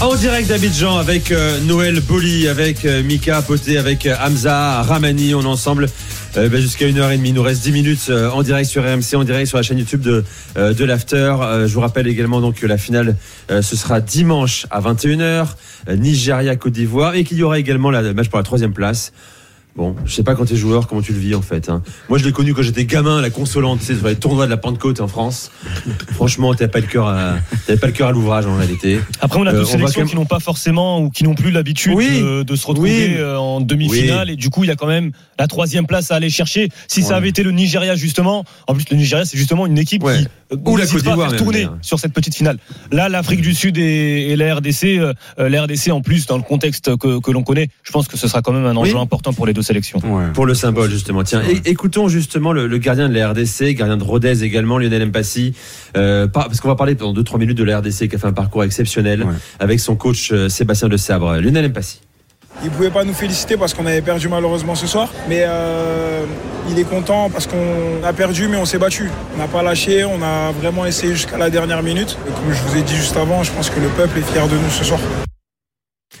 En direct d'Abidjan avec euh, Noël Boli, avec euh, Mika Poté, avec euh, Hamza Ramani. On est ensemble euh, bah, jusqu'à 1h30. Il nous reste 10 minutes en direct sur RMC, en direct sur la chaîne YouTube de, de l'After. Je vous rappelle également donc que la finale, ce sera dimanche à 21h, euh, Nigeria-Côte d'Ivoire, et qu'il y aura également la- le match pour la troisième place. Bon, je sais pas quand t'es joueur, comment tu le vis en fait. hein. Moi, je l'ai connu quand j'étais gamin, la consolante, tu sais, sur les tournois de la Pentecôte en France. Franchement, t'avais pas le cœur à, t'avais pas le cœur à l'ouvrage en réalité. Après, on a Euh, va sélections même- qui n'ont pas forcément ou qui n'ont plus l'habitude Oui. de, de se retrouver Oui. euh, en demi-finale. Et du coup, il y a quand même la troisième place à aller chercher. Si ça avait été le Nigeria, justement, en plus, le Nigeria, c'est justement une équipe Ouais. qui euh, Ou la Côte d'Ivoire même, tourner sur cette petite finale. Là, l'Afrique du Sud et, et la RDC, euh, euh, la RDC, en plus, dans le contexte que, que l'on connaît, je pense que ce sera quand même un enjeu important pour les deux sélections. Pour le symbole, justement. Tiens, écoutons justement le, le gardien de la RDC, gardien de Rodez également, Lionel Mpassi. Euh, par- parce qu'on va parler pendant 2-3 minutes de la RDC qui a fait un parcours exceptionnel avec son coach euh, Sébastien de Sabre. Lionel Mpassi. Il pouvait pas nous féliciter parce qu'on avait perdu malheureusement ce soir. Mais euh, il est content parce qu'on a perdu mais on s'est battu. On n'a pas lâché, on a vraiment essayé jusqu'à la dernière minute. Et comme je vous ai dit juste avant, je pense que le peuple est fier de nous ce soir.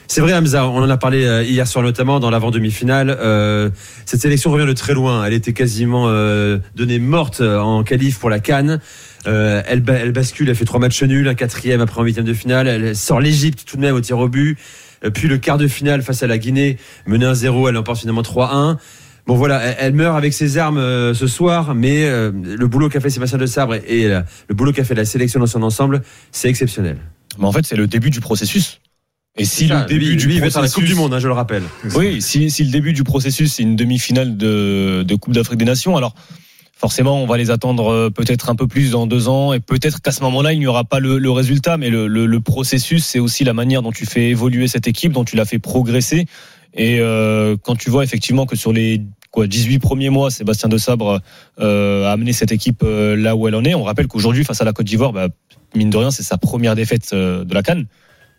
C'est vrai, Hamza, on en a parlé euh, hier soir notamment dans l'avant-demi-finale. Euh, cette sélection revient de très loin. Elle était quasiment euh, donnée morte euh, en qualif pour la Cannes. Euh, elle, ba- elle bascule, elle fait trois matchs nuls, un quatrième après en huitième de finale. Elle sort l'Égypte tout de même au tir au but. Euh, Puis le quart de finale face à la Guinée, menée 1-0, elle emporte finalement 3-1. Bon voilà, elle, meurt avec ses armes euh, ce soir, mais euh, le boulot qu'a fait Sébastien de Sabre et, le boulot qu'a fait la sélection dans son ensemble, c'est exceptionnel. Mais en fait, c'est le début du processus. Et si Ça, le début lui, du lui, processus... la Coupe du Monde, hein, je le rappelle. Oui, si, si le début du processus c'est une demi-finale de, de Coupe d'Afrique des Nations, alors forcément on va les attendre euh, peut-être un peu plus dans deux ans et peut-être qu'à ce moment-là il n'y aura pas le, le résultat, mais le, le, le processus c'est aussi la manière dont tu fais évoluer cette équipe, dont tu la fais progresser. Et euh, quand tu vois effectivement que sur les quoi 18 premiers mois, Sébastien De Sabre euh, a amené cette équipe euh, là où elle en est. On rappelle qu'aujourd'hui face à la Côte d'Ivoire, bah, mine de rien c'est sa première défaite de la Cannes.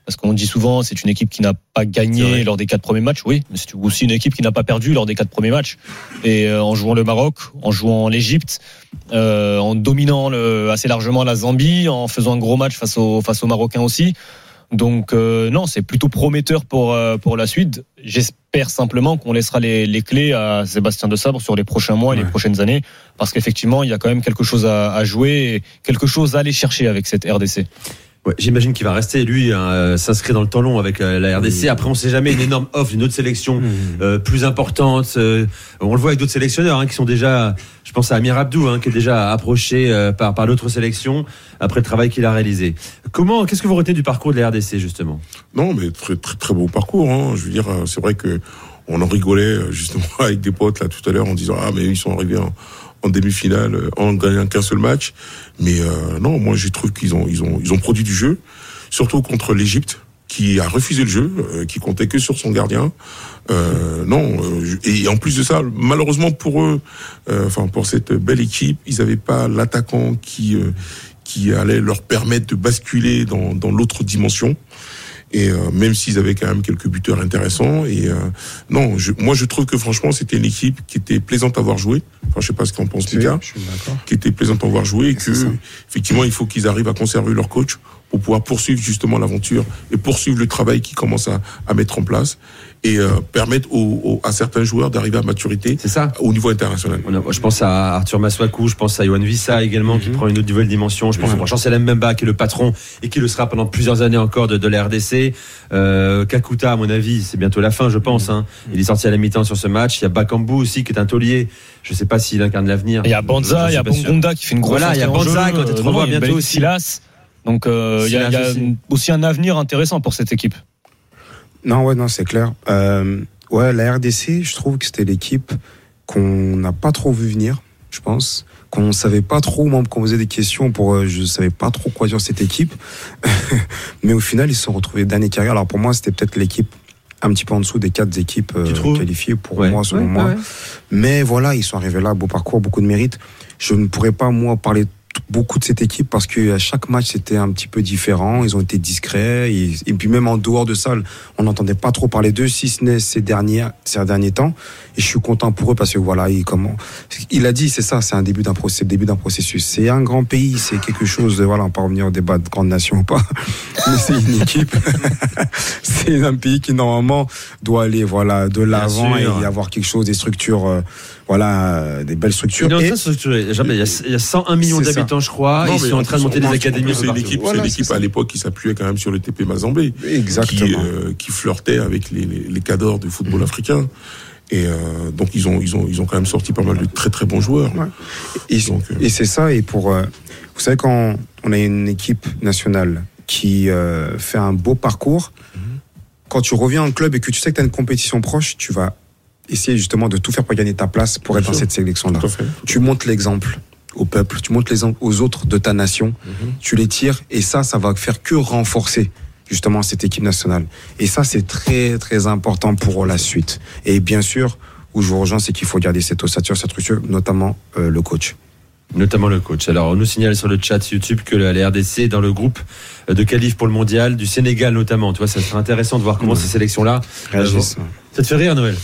Parce qu'on dit souvent, c'est une équipe qui n'a pas gagné lors des quatre premiers matchs, oui, mais c'est aussi une équipe qui n'a pas perdu lors des quatre premiers matchs. Et euh, en jouant le Maroc, en jouant l'Égypte, euh, en dominant le, assez largement la Zambie, en faisant un gros match face aux, face aux Marocains aussi. Donc euh, non, c'est plutôt prometteur pour, euh, pour la suite. J'espère simplement qu'on laissera les, les clés à Sébastien De Sabre sur les prochains mois et les prochaines années, parce qu'effectivement, il y a quand même quelque chose à, à jouer et quelque chose à aller chercher avec cette RDC. Ouais, J'imagine qu'il va rester, lui, hein, euh, s'inscrire dans le temps long avec euh, la RDC. Après, on sait jamais, une énorme offre d'une autre sélection euh, plus importante. euh, on le voit avec d'autres sélectionneurs hein, qui sont déjà, je pense à Amir Abdou, hein, qui est déjà approché euh, par, par d'autres sélections après le travail qu'il a réalisé. Comment, qu'est-ce que vous retenez du parcours de la RDC, justement? Non, mais très très très beau parcours. Hein. Je veux dire, c'est vrai que on en rigolait justement avec des potes là tout à l'heure en disant ah mais ils sont arrivés en, en demi-finale euh, en gagnant qu'un seul match. Mais euh, non, moi je trouve qu'ils ont ils ont ils ont produit du jeu, surtout contre l'Égypte qui a refusé le jeu, euh, qui comptait que sur son gardien. Euh, non, euh, et en plus de ça, malheureusement pour eux, euh, enfin pour cette belle équipe, ils n'avaient pas l'attaquant qui qui allait leur permettre de basculer dans, dans l'autre dimension. Et euh, même s'ils avaient quand même quelques buteurs intéressants. Et euh, non, je, moi je trouve que franchement c'était une équipe qui était plaisante à voir jouer. Enfin, je sais pas ce qu'en pense Lucas. Suis d'accord. Qui était plaisante à voir jouer et que effectivement il faut qu'ils arrivent à conserver leur coach pour pouvoir poursuivre justement l'aventure et poursuivre le travail qu'ils commencent à, à mettre en place et euh, permettre aux, aux- à certains joueurs d'arriver à maturité C'est ça au niveau international. A- Je pense à Arthur Maswaku, je pense à Yohan Vissa également, qui prend une autre nouvelle dimension. Je pense à Chancel Mbemba, qui est le patron et qui le sera pendant plusieurs années encore de, de la RDC. Euh, Kakuta, à mon avis, c'est bientôt la fin, je pense. hein. Il est sorti à la mi-temps sur ce match. Il y a Bakambu aussi, qui est un taulier. Je ne sais pas s'il incarne l'avenir. Il y a Banza, il y a. Bongonda qui fait une grosse Voilà, il y a Banza jeu. qui va être Euh, revoir non, il y a bientôt aussi. Silas. Donc euh, il y a, il y a aussi. un avenir intéressant pour cette équipe. Non, ouais, non, c'est clair. Euh, ouais, la RDC, je trouve que c'était l'équipe qu'on n'a pas trop vu venir, je pense. Qu'on savait pas trop, moi, quand on posait des questions, pour, euh, je savais pas trop quoi dire cette équipe. Mais au final, ils se sont retrouvés d'année carrière. Alors pour moi, c'était peut-être l'équipe un petit peu en dessous des quatre équipes euh, qualifiées pour Ouais. moi, selon Ouais, moi. ouais. Mais voilà, ils sont arrivés là, beau parcours, beaucoup de mérite. Je ne pourrais pas, moi, parler beaucoup de cette équipe parce que à chaque match c'était un petit peu différent. Ils ont été discrets et, et puis même en dehors de ça, on n'entendait pas trop parler d'eux, si ce n'est ces derniers ces derniers temps. Et je suis content pour eux parce que voilà, il comment il a dit, c'est ça, c'est un début d'un processus, début d'un processus. C'est un grand pays, c'est quelque chose de voilà, on peut revenir au débat de grande nation ou pas, mais c'est une équipe. c'est un pays qui normalement doit aller voilà de l'avant et y avoir quelque chose, des structures, euh, voilà, euh, des belles structures. Il Et-. Jamais, y a, il y a 101 millions C'est je crois. Non, Ils sont en train de monter des académies. C'est une équipe, Voilà, équipe à l'époque qui s'appuyait quand même sur le TP Mazembe. Exactement. Qui, euh, qui flirtait avec les, les, les cadors du football africain. Et euh, donc ils ont, ils, ont, ils ont quand même sorti pas mal de très très bons joueurs. Ouais. Et, Donc, euh, et c'est ça. Et pour, euh, vous savez, quand on a une équipe nationale qui euh, fait un beau parcours, Mhm. quand tu reviens en club et que tu sais que tu as une compétition proche, tu vas essayer justement de tout faire pour gagner ta place pour Bien être dans cette sélection-là. Tu montres l'exemple au peuple, tu montres l'exemple aux autres de ta nation, Mhm. tu les tires et ça, ça va faire que renforcer justement cette équipe nationale. Et ça, c'est très très important pour la suite. Et bien sûr, où je vous rejoins, c'est qu'il faut garder cette ossature, cette structure, notamment euh, le coach. Notamment le coach. Alors, on nous signale sur le chat YouTube que la la RDC est dans le groupe de qualif pour le mondial, du Sénégal notamment. Tu vois, ça serait intéressant de voir comment ces sélections-là. Réagissent. Ça te fait rire, Noël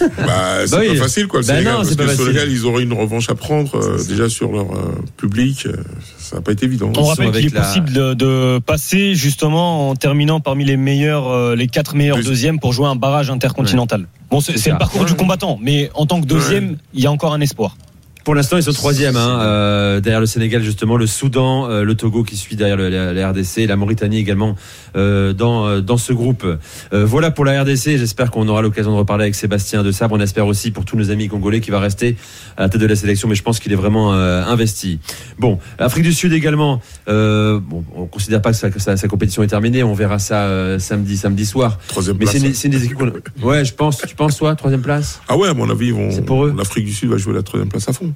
Bah, c'est Bah oui. pas facile quoi le Bah Sénégal, non, parce que le facile. Sénégal ils auraient une revanche à prendre euh, déjà sur leur euh, public. euh, ça n'a pas été évident. On rappelle qu'il est la- possible de, de passer justement en terminant parmi les meilleurs, euh, les quatre meilleurs Deuxi- deuxièmes pour jouer un barrage intercontinental. Bon, c'est le parcours du combattant, mais en tant que deuxième, il y a encore un espoir. Pour l'instant, ils sont troisième, hein, euh, derrière le Sénégal justement, le Soudan, euh, le Togo qui suit derrière le- la, la RDC, la Mauritanie également euh, dans euh, dans ce groupe. Euh, voilà pour la RDC. J'espère qu'on aura l'occasion de reparler avec Sébastien de Sabre. On espère aussi pour tous nos amis congolais qui va rester à la tête de la sélection, mais je pense qu'il est vraiment euh, investi. Bon, Afrique du Sud également. Euh, bon, on considère pas que sa, que sa- sa compétition est terminée. On verra ça euh, samedi samedi soir. Troisième Mais place. une, c'est une des équipes qu'on. Ouais, je pense. Tu penses toi, troisième place? Ah ouais, à mon avis, ils vont. C'est pour eux. L'Afrique du Sud va jouer la troisième place à fond.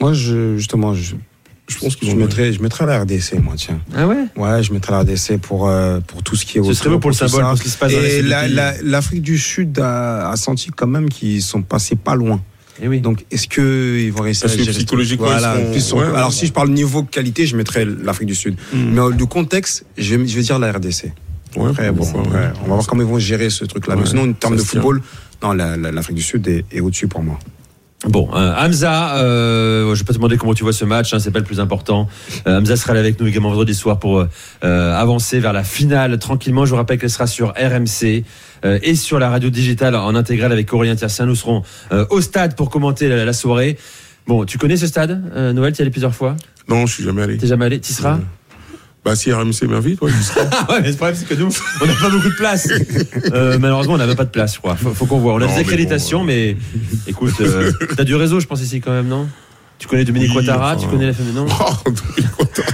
Moi, je, justement, je, Je pense qu'ils je mettrais, je mettrais la RDC, moi, tiens. Ah ouais? Ouais, je mettrais la RDC pour, euh, pour tout ce qui est Ce serait beau pour le symbole, pour ce qui se passe Et la- la- l'Afrique du Sud a, a senti quand même qu'ils sont passés pas loin. Eh oui. Donc, est-ce qu'ils vont réussir Parce à que psychologiquement, voilà, ils sont- ouais, Alors, ouais. si je parle niveau qualité, je mettrais l'Afrique du Sud. Hmm. Mais euh, le contexte, je vais, je vais dire la RDC. Ouais, Après, bon, on va voir comment ils vont gérer ce truc-là. Mais sinon, en termes de football, non, la- la- l'Afrique du Sud est, est au-dessus pour moi. Bon, euh, Hamza, euh, je vais pas te demander comment tu vois ce match, hein, c'est pas le plus important. Euh, Hamza sera là avec nous également vendredi soir pour euh, avancer vers la finale tranquillement. Je vous rappelle qu'elle sera sur RMC euh, et sur la radio digitale en intégrale avec Aurélien Tiercien. Nous serons euh, au stade pour commenter la, la soirée. Bon, tu connais ce stade, euh, Noël? Tu y es allé plusieurs fois? Non, je suis jamais allé. T'es jamais allé? Tu y seras? Bah si RMC m'invite, ouais, j'y serai. Ah ouais, mais le problème c'est que nous, on n'a pas beaucoup de place. Euh, malheureusement, on n'a même pas de place, je crois. Faut, faut qu'on voit. On a Non, des mais accréditations, bon, mais, écoute, euh, t'as du réseau, je pense ici quand même, non? Tu connais Dominique Oui, Ouattara, enfin, tu connais la famille, non? Oh, Dominique Ouattara.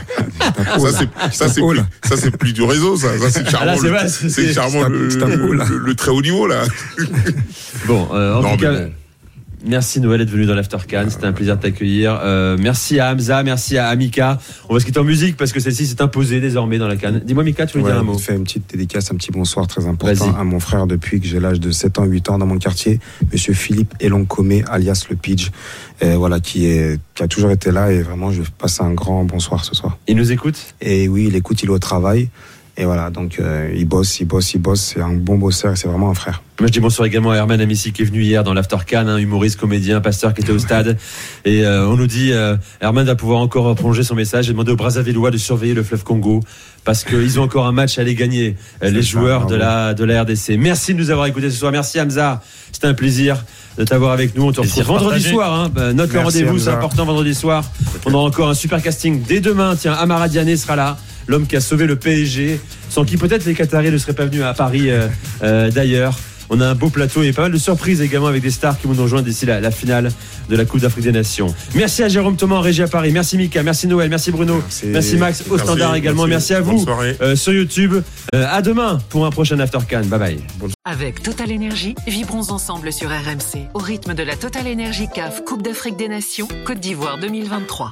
ça c'est ça c'est plus ça c'est plus du réseau ça ça c'est Ah, charmant c'est le- le, le- le- le très haut niveau là Bon, euh, en non tout mais cas, bon. Merci Noël d'être venu dans l'After Cannes. C'était un plaisir de t'accueillir. Euh, merci à Hamza, merci à Amika. On va se quitter en musique parce que celle-ci s'est imposée désormais dans la canne. Dis-moi, Mika, tu veux Ouais, dire un mot je fais une petite dédicace, un petit bonsoir très important à mon frère depuis que j'ai l'âge de 7 ans, 8 ans dans mon quartier, monsieur Philippe Eloncomé, alias le Pidge, euh, voilà, qui, est, qui a toujours été là et vraiment je passe un grand bonsoir ce soir. Il nous écoute? Et oui, il écoute, il est au travail. Et voilà, donc euh, il bosse, il bosse, il bosse. C'est un bon bosseur et c'est vraiment un frère. Moi, je dis bonsoir également à Herman Amissi qui est venu hier dans l'After Cannes, un humoriste, comédien, pasteur qui était au stade. Et euh, on nous dit, euh, Herman va pouvoir encore prolonger son message et demander aux Brazzavillois de surveiller le fleuve Congo parce qu'ils ont encore un match à aller gagner, les ça, joueurs de la, de la RDC. Merci de nous avoir écoutés ce soir. Merci Hamza. C'était un plaisir de t'avoir avec nous. On te retrouve vendredi partagé. soir. Hein. Bah, note le rendez-vous, c'est important vendredi soir. On aura encore un super casting dès demain. Tiens, Amara Diané sera là. L'homme qui a sauvé le PSG, sans qui peut-être les Qataris ne seraient pas venus à Paris euh, euh, d'ailleurs. On a un beau plateau et pas mal de surprises également avec des stars qui vont nous rejoindre d'ici la, la finale de la Coupe d'Afrique des Nations. Merci à Jérôme Thomas en régie à Paris. Merci Mika, merci Noël, merci Bruno, merci, Merci. Max au Merci, standard également. Merci, à vous euh, sur YouTube. Euh, à demain pour un prochain After Can. Bye bye. Avec Total Énergie, vibrons ensemble sur RMC au rythme de la Total Énergie CAF Coupe d'Afrique des Nations Côte d'Ivoire 2023.